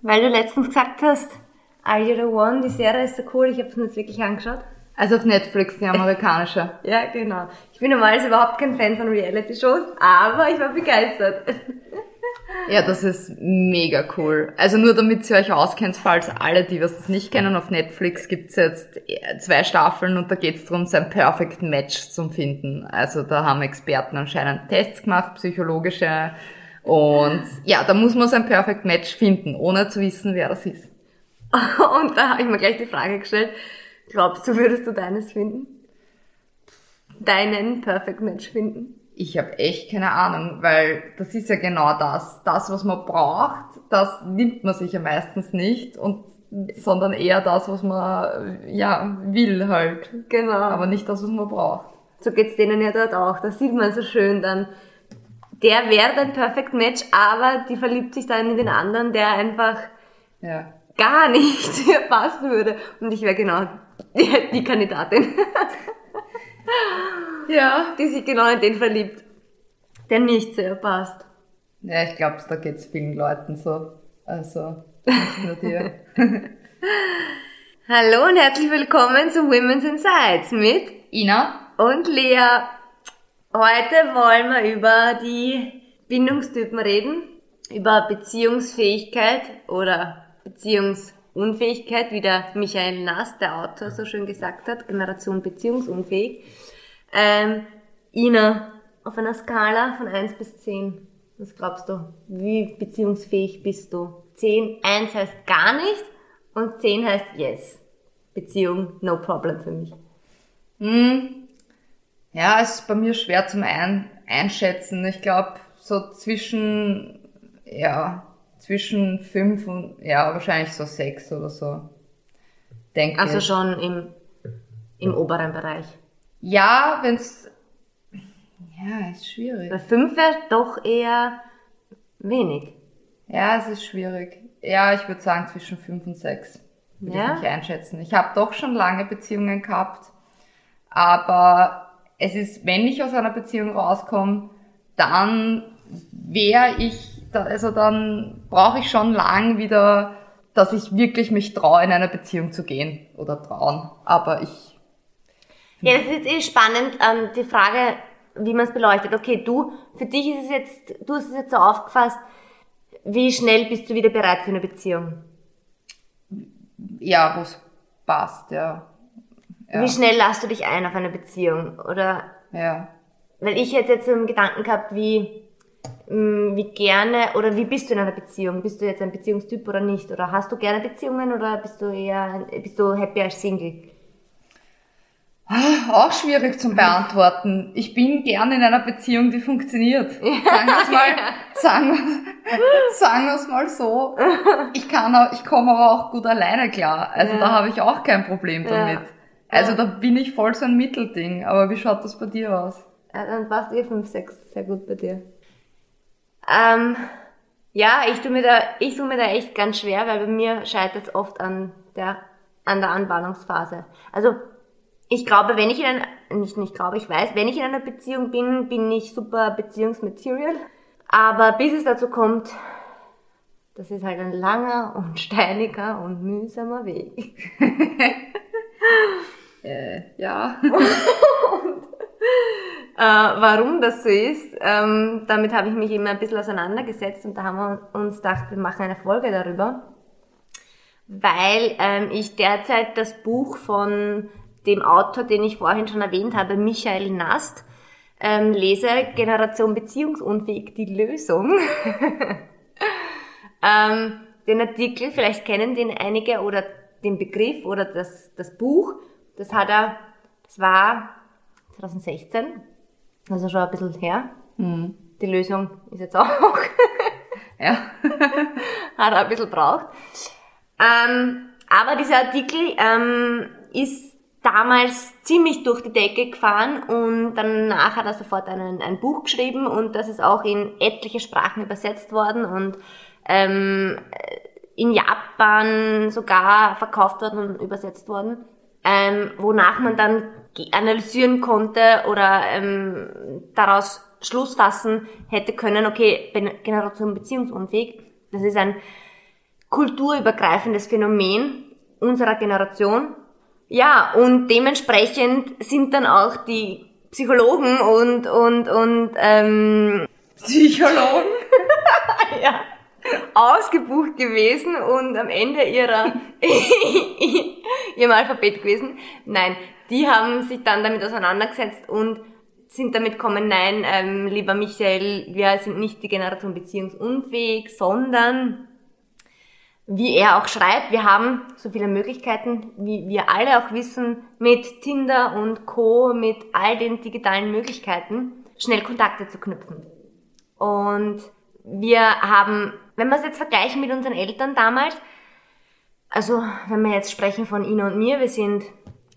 Weil du letztens gesagt hast, Are You the One, die Serie ist so cool, ich habe es mir jetzt wirklich angeschaut. Also auf Netflix, die amerikanische. Ja, genau. Ich bin normalerweise überhaupt kein Fan von Reality-Shows, aber ich war begeistert. Ja, das ist mega cool. Also nur damit ihr euch auskennt, falls alle, die was nicht kennen, auf Netflix gibt's jetzt zwei Staffeln und da geht's darum, sein Perfect Match zu finden. Also da haben Experten anscheinend Tests gemacht, psychologische. Und ja, da muss man sein Perfect Match finden, ohne zu wissen, wer das ist. Und da habe ich mir gleich die Frage gestellt, glaubst du, würdest du deines finden? Deinen Perfect Match finden? Ich habe echt keine Ahnung, weil das ist ja genau das. Das, was man braucht, das nimmt man sich ja meistens nicht und sondern eher das, was man ja will halt. Genau. Aber nicht das, was man braucht. So geht's denen ja dort auch. Da sieht man so schön dann, der wäre ein Perfect Match, aber die verliebt sich dann in den anderen, der einfach Ja. gar nicht passen würde. Und ich wäre genau die, die Kandidatin, Ja. die sich genau in den verliebt, der nicht ihr passt. Ja, ich glaube, da geht's vielen Leuten so. Also, nicht nur dir. Hallo und herzlich willkommen zu Women's Insights mit Ina? und Lea. Heute wollen wir über die Bindungstypen reden, über Beziehungsfähigkeit oder Beziehungsunfähigkeit, wie der Michael Nass, der Autor, so schön gesagt hat, Generation beziehungsunfähig. Ähm, Ina, auf einer Skala von 1 bis 10, was glaubst du? Wie beziehungsfähig bist du? 10, 1 heißt gar nicht und 10 heißt yes. Beziehung, no problem für mich. Hm. Ja, es ist bei mir schwer zum Ein Einschätzen. Ich glaube, so zwischen, ja, zwischen fünf und, ja, wahrscheinlich so sechs oder so. Denke Also ich. schon im, im oberen Bereich. Ja, wenn's, ja, ist schwierig. Bei 5 wäre doch eher wenig. Ja, es ist schwierig. Ja, ich würde sagen zwischen fünf und sechs. Würde Ja? ich mich einschätzen. Ich habe doch schon lange Beziehungen gehabt, aber es ist, wenn ich aus einer Beziehung rauskomme, dann wäre ich, da- also dann brauche ich schon lang wieder, dass ich wirklich mich traue, in eine Beziehung zu gehen oder trauen. Aber ich, Ja, das ist eh spannend, ähm, die Frage, wie man es beleuchtet. Okay, du, für dich ist es jetzt, du hast es jetzt so aufgefasst, wie schnell bist du wieder bereit für eine Beziehung? ja, wo es passt, ja. Ja. Wie schnell lässt du dich ein auf eine Beziehung? Oder, Ja. weil ich hätte jetzt so einen Gedanken gehabt, wie, mh, wie gerne, oder wie bist du in einer Beziehung? Bist du jetzt ein Beziehungstyp oder nicht? Oder hast du gerne Beziehungen oder bist du eher, bist du happy als Single? Auch schwierig zum Beantworten. Ich bin gern in einer Beziehung, die funktioniert. Sagen wir es mal, sagen, sagen wir es mal so. Ich kann auch, ich komme aber auch gut alleine klar. Also Ja. da habe ich auch kein Problem Ja. Also da bin ich voll so ein Mittelding. Aber wie schaut das bei dir aus? Ja, dann passt eh 5, 6 sehr gut bei dir. Ähm, ja, ich tue mir da, ich tue mir da echt ganz schwer, weil bei mir scheitert es oft an der, an der Anbahnungsphase. Also, ich glaube, wenn ich in einer, nicht, nicht glaube, ich weiß, wenn ich in einer Beziehung bin, bin ich super Beziehungsmaterial. Aber bis es dazu kommt, das ist halt ein langer und steiniger und mühsamer Weg. Ja. Äh, warum das so ist, ähm, damit habe ich mich immer ein bisschen auseinandergesetzt und da haben wir uns gedacht, wir machen eine Folge darüber, weil ähm, ich derzeit das Buch von dem Autor, den ich vorhin schon erwähnt habe, Michael Nast, ähm, lese, Generation Beziehungsunfähig, die Lösung. ähm, den Artikel, vielleicht kennen den einige oder den Begriff oder das, das Buch, das hat er, das war 2016, also schon ein bisschen her. Hm. Die Lösung ist jetzt auch, Ja. hat er ein bisschen braucht. Ähm, aber dieser Artikel ähm, ist damals ziemlich durch die Decke gefahren und danach hat er sofort einen, ein Buch geschrieben und das ist auch in etliche Sprachen übersetzt worden und ähm, in Japan sogar verkauft worden und übersetzt worden, ähm, wonach man dann analysieren konnte oder ähm, daraus Schluss fassen hätte können, okay, Generation beziehungsunfähig, das ist ein kulturübergreifendes Phänomen unserer Generation. Ja, und dementsprechend sind dann auch die Psychologen und, und, und, ähm, Psychologen? ja, ausgebucht gewesen und am Ende ihrer, ihrem Alphabet gewesen. Nein, die haben sich dann damit auseinandergesetzt und sind damit gekommen, nein, ähm, lieber Michael, wir sind nicht die Generation beziehungsunfähig, sondern wie er auch schreibt, wir haben so viele Möglichkeiten, wie wir alle auch wissen, mit Tinder und Co., mit all den digitalen Möglichkeiten, schnell Kontakte zu knüpfen. Und wir haben, wenn wir es jetzt vergleichen mit unseren Eltern damals, also wenn wir jetzt sprechen von Ihnen und mir, wir sind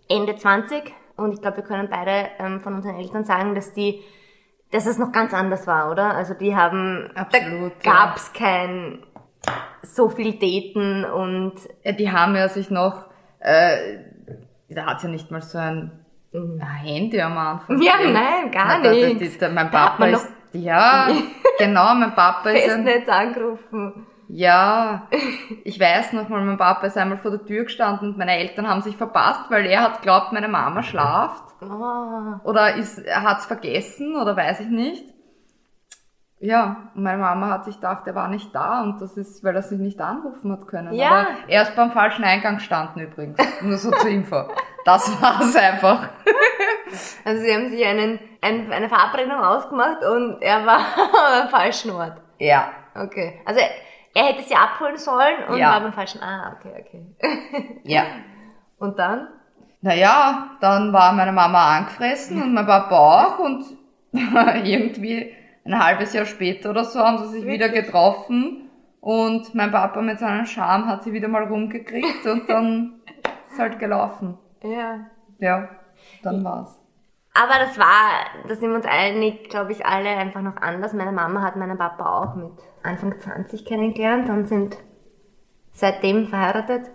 Ende 20 und ich glaube, wir können beide ähm, von unseren Eltern sagen, dass die, dass es noch ganz anders war, oder? Also die haben, Absolut, da gab's kein so viel Daten und Ja, die haben ja sich noch, äh, da hat ja nicht mal so ein Handy am Anfang. Ja, nein, gar da- Mein Papa ist, ja, genau, mein Papa ist ein, Festnetz angerufen. ja, ich weiß noch mal, mein Papa ist einmal vor der Tür gestanden und meine Eltern haben sich verpasst, weil er hat glaubt, meine Mama schlaft. Oh. Oder ist, er hat's vergessen oder weiß ich nicht. Ja, meine Mama hat sich gedacht, er war nicht da und das ist, weil er sich nicht anrufen hat können. Ja. Aber er ist beim falschen Eingang gestanden übrigens. Nur so zur Info. Das war's einfach. Also sie haben sich einen, ein, eine Verabredung ausgemacht und er war am falschen Ort. Ja. Okay. Also er, er hätte sie abholen sollen und Ja. war beim falschen. Ah, okay, okay. Ja. Und dann? Naja, dann war meine Mama angefressen und mein Papa auch und irgendwie ein halbes Jahr später oder so haben sie sich wieder getroffen und mein Papa mit seinem Charme hat sie wieder mal rumgekriegt und dann ist halt gelaufen. Ja. Ja, dann war's. Aber das war, da sind wir uns einig, glaube ich, alle einfach noch anders. Meine Mama hat meinen Papa auch mit Anfang 20 kennengelernt und sind seitdem verheiratet.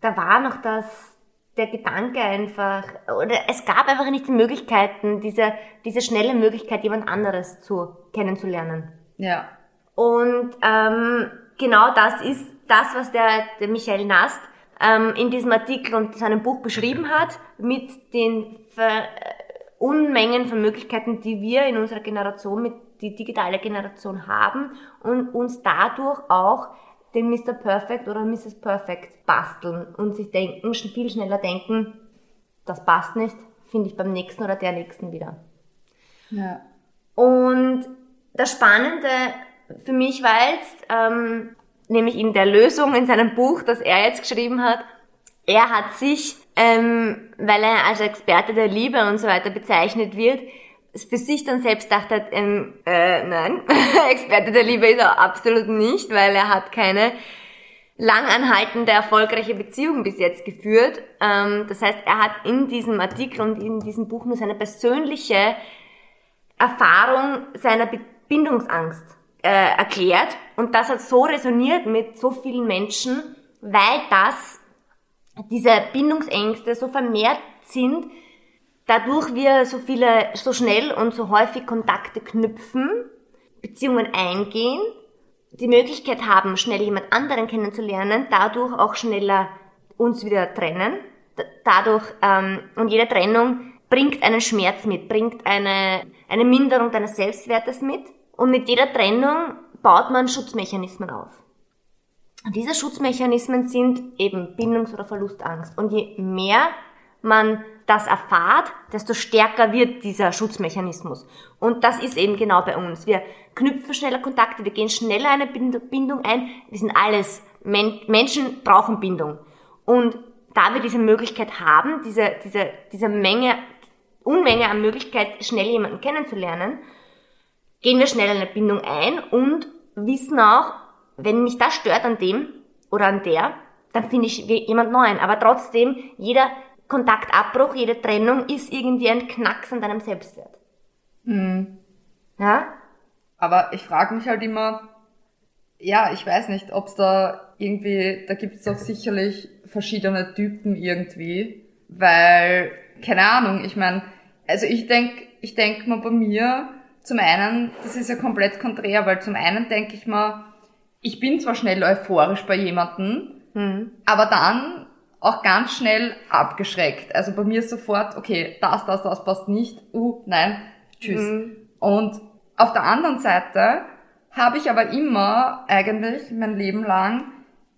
Da war noch das, der Gedanke einfach, oder es gab einfach nicht die Möglichkeiten, diese, diese schnelle Möglichkeit, jemand anderes zu kennenzulernen. Ja. Und ähm, genau das ist das, was der, der Michael Nast ähm, in diesem Artikel und seinem Buch beschrieben hat, mit den Ver äh, Unmengen von Möglichkeiten, die wir in unserer Generation, mit die digitale Generation haben und uns dadurch auch den Mr. Perfect oder Mrs. Perfect basteln und sich denken, viel schneller denken, das passt nicht, finde ich beim nächsten oder der nächsten wieder. Ja. Und das Spannende für mich war jetzt, ähm, nämlich in der Lösung in seinem Buch, das er jetzt geschrieben hat, er hat sich, ähm, weil er als Experte der Liebe und so weiter bezeichnet wird, für sich dann selbst dachte, ähm, äh, nein, Experte der Liebe ist er absolut nicht, weil er hat keine langanhaltende, erfolgreiche Beziehung bis jetzt geführt. Ähm, das heißt, er hat in diesem Artikel und in diesem Buch nur seine persönliche Erfahrung seiner Bindungsangst äh, erklärt und das hat so resoniert mit so vielen Menschen, weil das diese Bindungsängste so vermehrt sind, dadurch wir so viele, so schnell und so häufig Kontakte knüpfen, Beziehungen eingehen, die Möglichkeit haben, schnell jemand anderen kennenzulernen, dadurch auch schneller uns wieder trennen. Dadurch, ähm, und jede Trennung bringt einen Schmerz mit, bringt eine, eine Minderung deines Selbstwertes mit. Und mit jeder Trennung baut man Schutzmechanismen auf. Und diese Schutzmechanismen sind eben Bindungs- oder Verlustangst. Und je mehr man das erfahrt, desto stärker wird dieser Schutzmechanismus. Und das ist eben genau bei uns. Wir knüpfen schneller Kontakte, wir gehen schneller eine Bind- Bindung ein. Wir sind alles, Men Menschen brauchen Bindung. Und da wir diese Möglichkeit haben, diese, diese, diese Menge, Unmenge an Möglichkeit, schnell jemanden kennenzulernen, gehen wir schnell eine Bindung ein und wissen auch, wenn mich das stört an dem oder an der, dann finde ich jemand Neuen. Aber trotzdem, jeder Kontaktabbruch, jede Trennung ist irgendwie ein Knacks an deinem Selbstwert. Ja? Aber ich frage mich halt immer, ja, ich weiß nicht, ob es da irgendwie, da gibt es doch sicherlich verschiedene Typen irgendwie, weil, keine Ahnung, ich meine, also ich denk, ich denk mal bei mir, zum einen, das ist ja komplett konträr, weil zum einen denke ich mal, ich bin zwar schnell euphorisch bei jemandem, Hm. aber dann auch ganz schnell abgeschreckt. Also bei mir ist sofort, okay, das, das, das passt nicht, uh, nein, tschüss. Mhm. Und auf der anderen Seite habe ich aber immer eigentlich mein Leben lang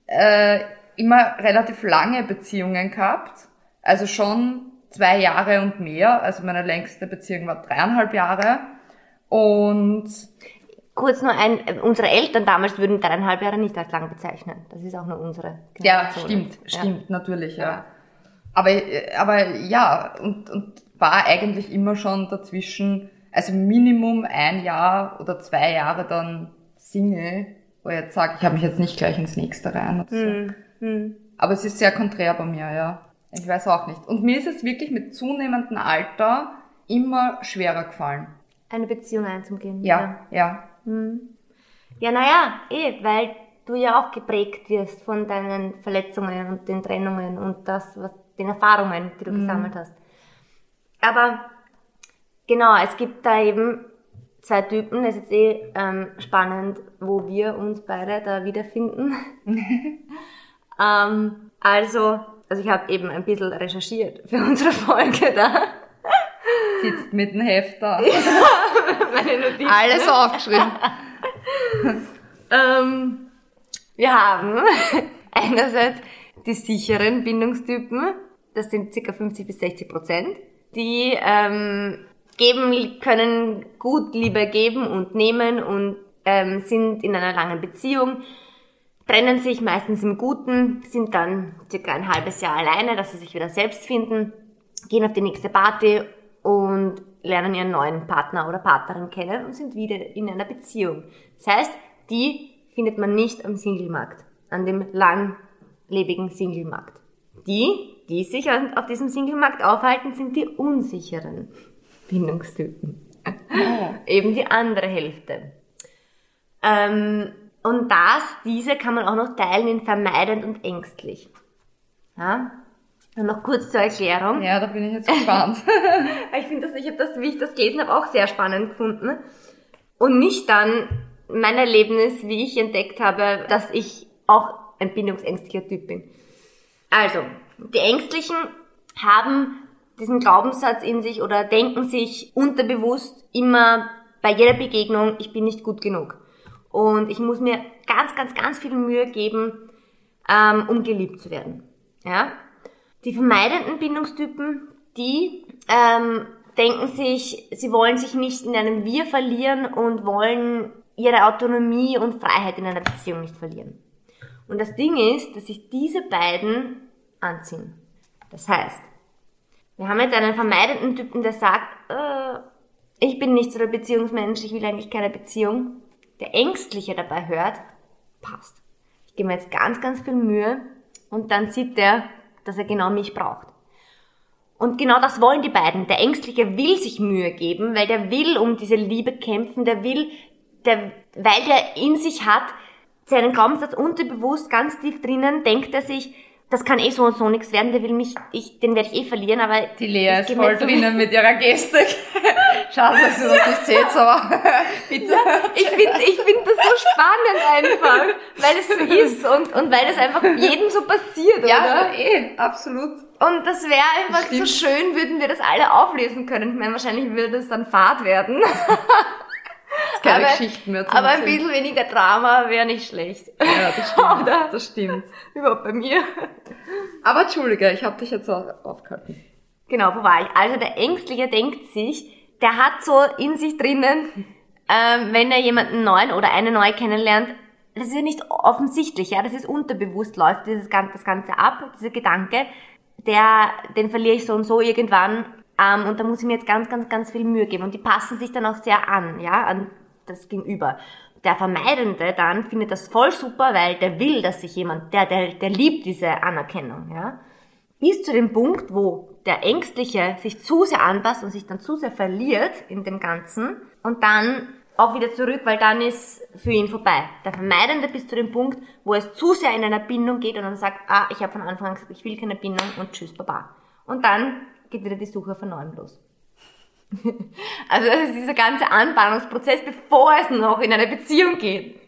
äh, immer relativ lange Beziehungen gehabt. Also schon zwei Jahre und mehr. Also meine längste Beziehung war dreieinhalb Jahre. Und Kurz nur ein, äh, unsere Eltern damals würden dreieinhalb Jahre nicht als lang bezeichnen. Das ist auch nur unsere ja, Generation. stimmt, Ja. stimmt, natürlich, ja. Ja. Aber, äh, aber ja, und, und war eigentlich immer schon dazwischen, also Minimum ein Jahr oder zwei Jahre dann Single, wo ich jetzt sage, ich habe mich jetzt nicht gleich ins nächste rein oder so. Hm. Hm. Aber es ist sehr konträr bei mir, ja. Ich weiß auch nicht. Und mir ist es wirklich mit zunehmendem Alter immer schwerer gefallen. Eine Beziehung einzugehen. Ja, ja. Hm. Ja, naja, eh, weil du ja auch geprägt wirst von deinen Verletzungen und den Trennungen und das, was, den Erfahrungen, die du gesammelt hast. Aber genau, es gibt da eben zwei Typen. Es ist eh ähm, spannend, wo wir uns beide da wiederfinden. ähm, also, also ich habe eben ein bisschen recherchiert für unsere Folge da. Sitzt mit dem Heft da. Meine Notizen. Alles aufgeschrieben. Ähm, wir haben einerseits die sicheren Bindungstypen, das sind ca. 50 bis 60 Prozent, die ähm, geben, können gut Liebe geben und nehmen und ähm, sind in einer langen Beziehung, trennen sich meistens im Guten, sind dann circa ein halbes Jahr alleine, dass sie sich wieder selbst finden, gehen auf die nächste Party und lernen ihren neuen Partner oder Partnerin kennen und sind wieder in einer Beziehung. Das heißt, die findet man nicht am Singlemarkt, an dem langlebigen Singlemarkt. Die, die sich auf diesem Singlemarkt aufhalten, sind die unsicheren Bindungstypen. Eben die andere Hälfte. Ähm, und das, diese kann man auch noch teilen in vermeidend und ängstlich. Ja? Und noch kurz zur Erklärung. Ja, da bin ich jetzt gespannt. Ich finde das, ich habe das, wie ich das gelesen habe, auch sehr spannend gefunden. Und nicht dann mein Erlebnis, wie ich entdeckt habe, dass ich auch ein bindungsängstlicher Typ bin. Also, die Ängstlichen haben diesen Glaubenssatz in sich oder denken sich unterbewusst immer bei jeder Begegnung, ich bin nicht gut genug. Und ich muss mir ganz, ganz, ganz viel Mühe geben, ähm, um geliebt zu werden. Ja? Die vermeidenden Bindungstypen, die ähm, denken sich, sie wollen sich nicht in einem Wir verlieren und wollen ihre Autonomie und Freiheit in einer Beziehung nicht verlieren. Und das Ding ist, dass sich diese beiden anziehen. Das heißt, wir haben jetzt einen vermeidenden Typen, der sagt, äh, ich bin nicht so der Beziehungsmensch, ich will eigentlich keine Beziehung. Der Ängstliche dabei hört, passt. Ich gebe mir jetzt ganz, ganz viel Mühe und dann sieht der, dass er genau mich braucht. Und genau das wollen die beiden. Der Ängstliche will sich Mühe geben, weil der will um diese Liebe kämpfen, der will, der, weil der in sich hat, seinen Glaubenssatz unterbewusst ganz tief drinnen, denkt er sich, das kann eh so und so nichts werden, der will mich, ich, den werde ich eh verlieren, aber Die Lea ist voll so- drinnen mit ihrer Gestik. Schade, dass ihr das nicht seht, aber bitte. Ich finde ich find das so spannend einfach, weil es so ist und, und weil es einfach jedem so passiert, Ja, oder? eh, absolut. Und das wäre einfach so Stimmt. schön, würden wir das alle auflesen können. Ich meine, wahrscheinlich würde es dann Fahrt werden. Keine Aber- Geschichten mehr zu Aber ein bisschen weniger Drama wäre nicht schlecht. Ja, das stimmt. Oder? Das stimmt. Überhaupt bei mir. Aber entschuldige, ich habe dich jetzt auch aufgehalten. Genau, wo war ich? Also der Ängstliche denkt sich, der hat so in sich drinnen, ähm, wenn er jemanden neuen oder eine neue kennenlernt, das ist ja nicht offensichtlich, ja, das ist unterbewusst, läuft dieses, das Ganze ab, dieser Gedanke, der, den verliere ich so und so irgendwann, ähm, und da muss ich mir jetzt ganz, ganz, ganz viel Mühe geben. Und die passen sich dann auch sehr an, ja, an das Gegenüber. Der Vermeidende dann findet das voll super, weil der will, dass sich jemand, der, der, der liebt diese Anerkennung, ja bis zu dem Punkt, wo der Ängstliche sich zu sehr anpasst und sich dann zu sehr verliert in dem Ganzen und dann auch wieder zurück, weil dann ist für ihn vorbei. Der Vermeidende bis zu dem Punkt, wo es zu sehr in einer Bindung geht und dann sagt, ah, ich habe von Anfang an gesagt, ich will keine Bindung und tschüss, baba. Und dann geht wieder die Suche von neuem los. also das ist dieser ganze Anbahnungsprozess, bevor es noch in eine Beziehung geht.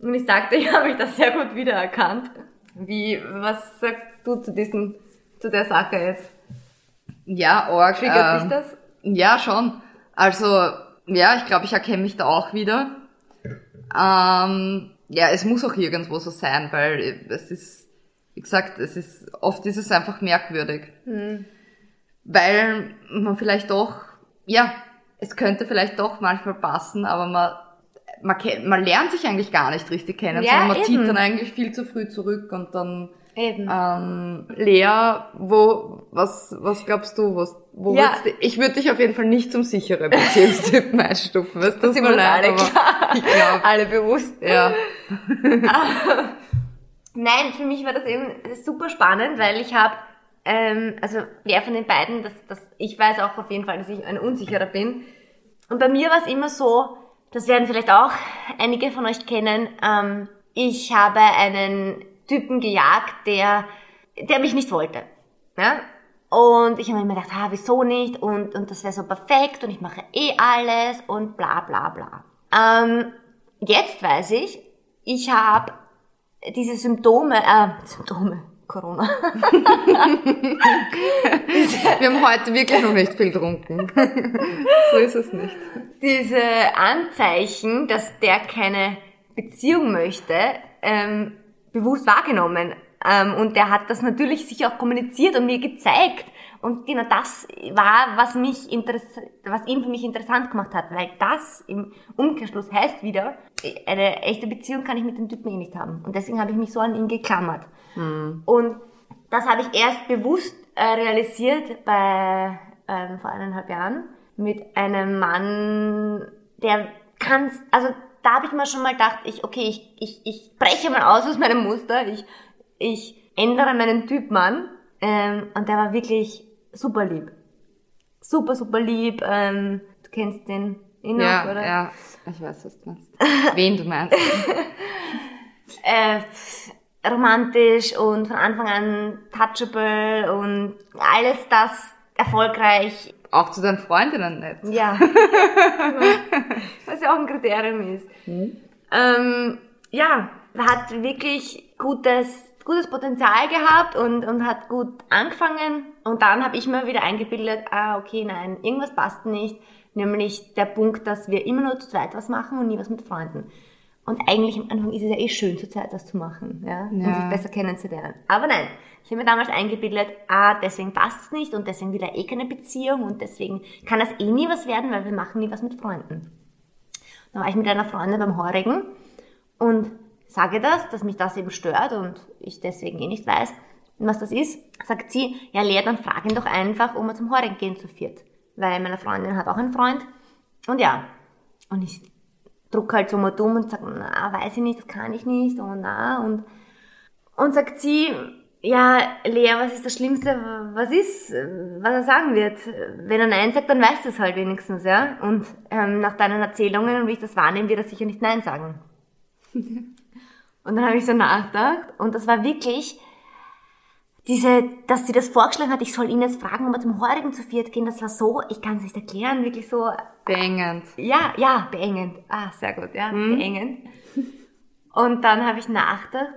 Und ich sagte, ich habe mich da sehr gut wiedererkannt. Wie, was sagst du zu diesem, zu der Sache jetzt? Ja, Org. Triggert ähm, dich das? Ja, schon. Also, ja, ich glaube, ich erkenne mich da auch wieder. Ähm, ja, es muss auch irgendwo so sein, weil es ist, wie gesagt, es ist, oft ist es einfach merkwürdig. Weil man vielleicht doch, ja, es könnte vielleicht doch manchmal passen, aber man, man, kennt, man lernt sich eigentlich gar nicht richtig kennen, Ja, sondern man eben. zieht dann eigentlich viel zu früh zurück und dann Eben. ähm, Lea, wo, was, was glaubst du, was, wo Ja. du, ich würde dich auf jeden Fall nicht zum sicheren Beziehungstypen einstufen, weißt du? Da sind wir uns alle klar. Ich glaube, Alle bewusst. ja. Nein, für mich war das eben super spannend, weil ich habe, ähm, also wer von den beiden, das, das, ich weiß auch auf jeden Fall, dass ich ein Unsicherer bin. Und bei mir war es immer so, das werden vielleicht auch einige von euch kennen, ähm, ich habe einen Typen gejagt, der, der mich nicht wollte. Ja? Und ich habe mir immer gedacht, ah, wieso nicht? Und, und das wäre so perfekt und ich mache eh alles und bla bla bla. Ähm, jetzt weiß ich, ich habe diese Symptome, äh, Symptome, Corona. Wir haben heute wirklich noch nicht viel getrunken. so ist es nicht. diese Anzeichen, dass der keine Beziehung möchte, ähm, bewusst wahrgenommen. Ähm, und der hat das natürlich sich auch kommuniziert und mir gezeigt. Und genau das war, was mich was ihn für mich interessant gemacht hat, weil das im Umkehrschluss heißt wieder, eine echte Beziehung kann ich mit dem Typen eh nicht haben. Und deswegen habe ich mich so an ihn geklammert. Und das habe ich erst bewusst äh, realisiert bei ähm, vor eineinhalb Jahren mit einem Mann, der kann, also da habe ich mir schon mal gedacht, ich okay, ich, ich, ich breche mal aus aus meinem Muster, ich, ich ändere meinen Typ Mann ähm, und der war wirklich super lieb, super super lieb. Ähm, du kennst den noch, Ja, oder? ja. Ich weiß, was du meinst. Wen du meinst. äh, romantisch und von Anfang an touchable und alles das erfolgreich. Auch zu deinen Freundinnen nicht. Ja. Was ja auch ein Kriterium ist. Ähm, ja, hat wirklich gutes, gutes Potenzial gehabt und, und hat gut angefangen. Und dann habe ich mir wieder eingebildet, ah, okay, nein, irgendwas passt nicht. Nämlich der Punkt, dass wir immer nur zu zweit was machen und nie was mit Freunden. Und eigentlich am Anfang ist es ja eh schön, zu zweit was zu machen, ja, um Ja. sich besser kennenzulernen. Aber nein, ich habe mir damals eingebildet, ah, deswegen passt es nicht und deswegen will er eh keine Beziehung und deswegen kann das eh nie was werden, weil wir machen nie was mit Freunden. Dann war ich mit einer Freundin beim Heurigen und sage das, dass mich das eben stört und ich deswegen eh nicht weiß, was das ist. Sagt sie, ja Lea, dann frag ihn doch einfach, ob wir zum Heurigen gehen zu viert. Weil meine Freundin hat auch einen Freund. Und ja, und ich druck halt so mal dumm und sag, na, weiß ich nicht, das kann ich nicht und na und und sagt sie, ja, Lea, was ist das Schlimmste, was ist, was er sagen wird? Wenn er Nein sagt, dann weißt du es halt wenigstens, ja. Und ähm, nach deinen Erzählungen und wie ich das wahrnehme, wird er sicher nicht Nein sagen. und dann habe ich so nachgedacht und das war wirklich diese, dass sie das vorgeschlagen hat, ich soll ihn jetzt fragen, ob wir zum Heurigen zu viert gehen, das war so, ich kann es nicht erklären, wirklich so, Beengend. ja, ja, beengend. Ah, sehr gut, ja, beengend. Und dann habe ich nachgedacht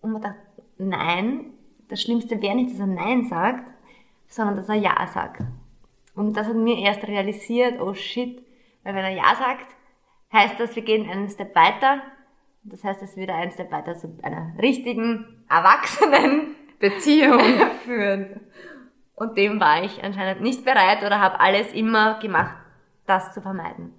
und mir gedacht, nein, das Schlimmste wäre nicht, dass er Nein sagt, sondern dass er Ja sagt. Und das hat mir erst realisiert, oh shit, weil wenn er Ja sagt, heißt das, wir gehen einen Step weiter. Das heißt, dass wir wieder einen Step weiter zu einer richtigen, erwachsenen Beziehung. führen. Und dem war ich anscheinend nicht bereit oder habe alles immer gemacht, das zu vermeiden.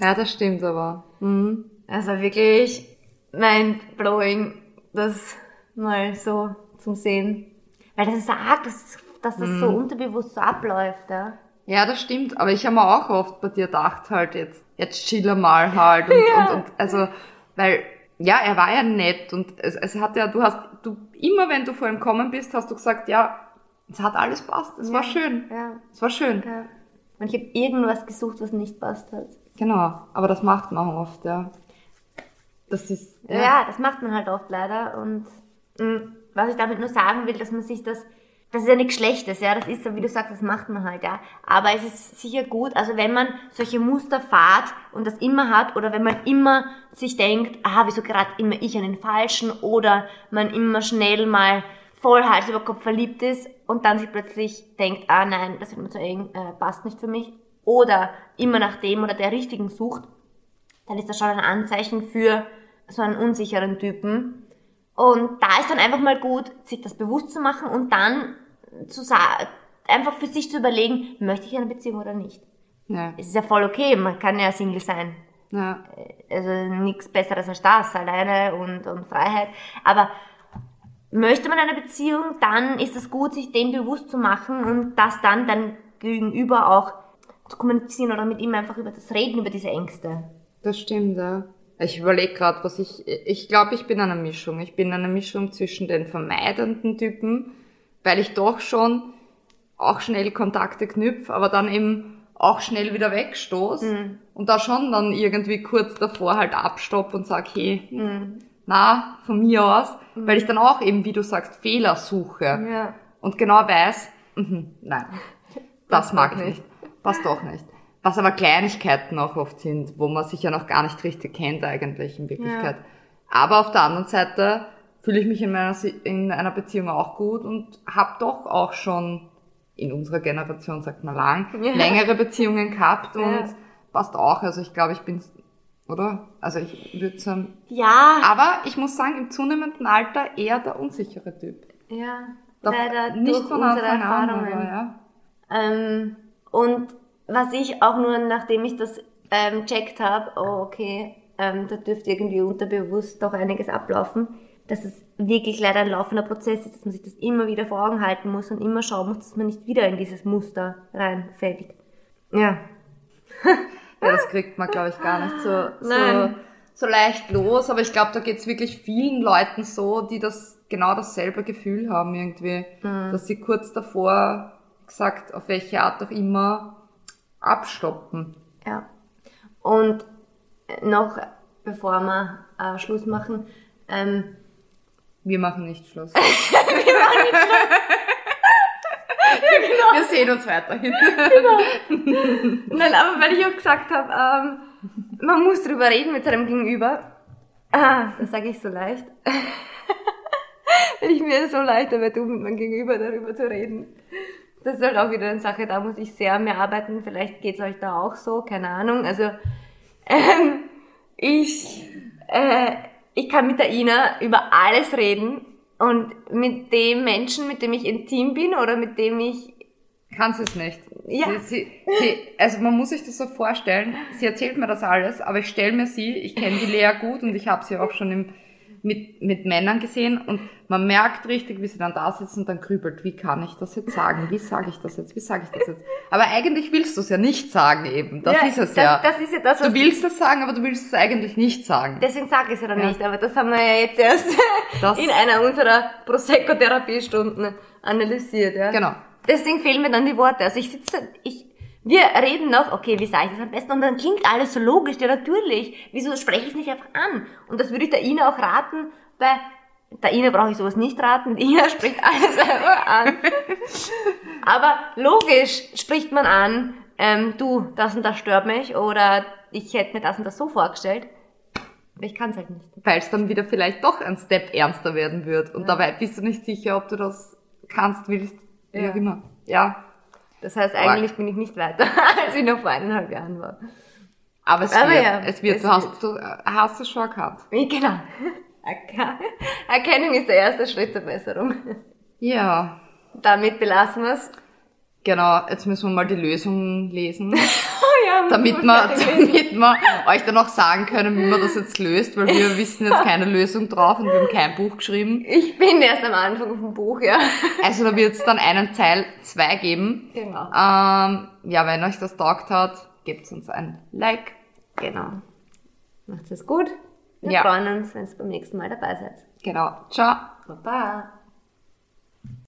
Ja, das stimmt aber. Mhm. Also wirklich mind-blowing, das mal so zum Sehen. Weil das ist arg, dass, dass das so unterbewusst so abläuft, ja. Ja, das stimmt. Aber ich habe mir auch oft bei dir gedacht, halt jetzt, jetzt chill er mal halt und, Ja. und, und also, weil, ja, er war ja nett und es, es hat ja, du hast, du, immer wenn du vor ihm gekommen bist, hast du gesagt, ja, es hat alles passt, es war schön. Ja, Es war schön. ja. Und ich habe irgendwas gesucht, was nicht passt hat. Genau. Aber das macht man auch oft, ja. Das ist, Ja. das macht man halt oft leider. Und mh, was ich damit nur sagen will, dass man sich das das ist ja nichts Schlechtes, ja, das ist so, wie du sagst, das macht man halt, ja. Aber es ist sicher gut, also wenn man solche Muster fahrt und das immer hat, oder wenn man immer sich denkt, ah, wieso gerade immer ich an den Falschen, oder man immer schnell mal voll Hals über Kopf verliebt ist und dann sich plötzlich denkt, ah nein, das wird mir zu eng, äh, passt nicht für mich, oder immer nach dem oder der richtigen sucht, dann ist das schon ein Anzeichen für so einen unsicheren Typen. Und da ist dann einfach mal gut, sich das bewusst zu machen und dann zu sagen, einfach für sich zu überlegen, möchte ich eine Beziehung oder nicht. Ja. Es ist ja voll okay, man kann ja Single sein. Ja. Also nichts Besseres als das, alleine und, und Freiheit. Aber möchte man eine Beziehung, dann ist es gut, sich dem bewusst zu machen und das dann dann gegenüber auch zu kommunizieren oder mit ihm einfach über das Reden, über diese Ängste. Das stimmt, ja. Ich überlege gerade, was ich. Ich glaube, ich bin eine Mischung. Ich bin eine Mischung zwischen den vermeidenden Typen, weil ich doch schon auch schnell Kontakte knüpfe, aber dann eben auch schnell wieder wegstoß Mhm. und da schon dann irgendwie kurz davor halt abstopp und sag, hey, Mhm. na, von mir aus, weil ich dann auch eben, wie du sagst, Fehler suche Ja. und genau weiß, mhm, nein, das Das mag ich nicht. nicht. Passt doch nicht. Was aber Kleinigkeiten auch oft sind, wo man sich ja noch gar nicht richtig kennt eigentlich in Wirklichkeit. Aber auf der anderen Seite fühle ich mich in, meiner, in einer Beziehung auch gut und habe doch auch schon in unserer Generation, sagt man lang, Ja. längere Beziehungen gehabt und Ja. passt auch. Also ich glaube, ich bin, oder? Also ich würde sagen, Ja, aber ich muss sagen, im zunehmenden Alter eher der unsichere Typ. ja. Leider nicht durch von unsere Anfang an, Erfahrungen. aber ja. Ähm, und was ich auch nur, nachdem ich das ähm, checkt habe, oh okay, ähm, da dürfte irgendwie unterbewusst doch einiges ablaufen, dass es wirklich leider ein laufender Prozess ist, dass man sich das immer wieder vor Augen halten muss und immer schauen muss, dass man nicht wieder in dieses Muster reinfällt. Ja. Ja, das kriegt man, glaube ich, gar nicht so, so, so leicht los. Aber ich glaube, da geht's wirklich vielen Leuten so, die das genau dasselbe Gefühl haben irgendwie. Mhm. Dass sie kurz davor gesagt, auf welche Art auch immer, abstoppen. Ja. Und noch, bevor wir äh, Schluss machen, ähm, Wir machen nicht Schluss. wir machen nicht Wir sehen uns weiterhin. Nein, aber weil ich auch gesagt habe, ähm, man muss drüber reden mit seinem Gegenüber. Ah, das sage ich so leicht. weil ich mir so leicht damit tue, mit meinem Gegenüber darüber zu reden. Das ist halt auch wieder eine Sache, da muss ich sehr mehr arbeiten. Vielleicht geht's euch da auch so, keine Ahnung. Also, ähm, ich, äh, ich kann mit der Ina über alles reden. Und mit dem Menschen, mit dem ich intim bin oder mit dem ich Kannst es nicht. Ja. Sie, sie, sie, also man muss sich das so vorstellen, sie erzählt mir das alles, aber ich stelle mir sie, ich kenne die Lea gut und ich habe sie auch schon im, mit, mit Männern gesehen und man merkt richtig, wie sie dann da sitzt und dann grübelt, wie kann ich das jetzt sagen, wie sage ich das jetzt, wie sage ich das jetzt. Aber eigentlich willst du es ja nicht sagen eben, das Ja, ist es das, ja. Das ist ja das, was du willst es sagen, aber du willst es eigentlich nicht sagen. Deswegen sage ich es ja dann Ja. nicht, aber das haben wir ja jetzt erst Das- in einer unserer Prosecco-Therapiestunden analysiert. Ja. Genau. Deswegen fehlen mir dann die Worte. Also ich sitze, ich, wir reden noch, okay, wie sage ich das am besten? Und dann klingt alles so logisch, ja natürlich. Wieso spreche ich es nicht einfach an? Und das würde ich der Ina auch raten, bei der Ina brauche ich sowas nicht raten, die Ina spricht alles selber an. Aber logisch spricht man an, ähm, du, das und das stört mich oder ich hätte mir das und das so vorgestellt. Aber ich kann es halt nicht. Weil es dann wieder vielleicht doch ein Step ernster werden wird und dabei bist du nicht sicher, ob du das kannst, willst, wie Ja. auch immer. Ja. Das heißt, eigentlich bin ich nicht weiter, als ich noch vor eineinhalb Jahren war. Aber es Aber wird, ja, es wird, es du hast, du hast es schon. Wie, genau. Erkennung ist der erste Schritt zur Besserung. Ja, Damit belassen wir es. Genau, jetzt müssen wir mal die Lösung lesen, Oh ja, damit wir, damit wir euch dann auch sagen können, wie man das jetzt löst, weil wir wissen jetzt keine Lösung drauf und wir haben kein Buch geschrieben. Ich bin erst am Anfang vom Buch, ja. Also da wird es dann einen Teil 2 geben. Genau. Ähm, ja, wenn euch das taugt hat, gebt uns ein Like. Genau. Macht's es gut. Wir Ja. freuen uns, wenn ihr beim nächsten Mal dabei seid. Genau. Ciao. Baba.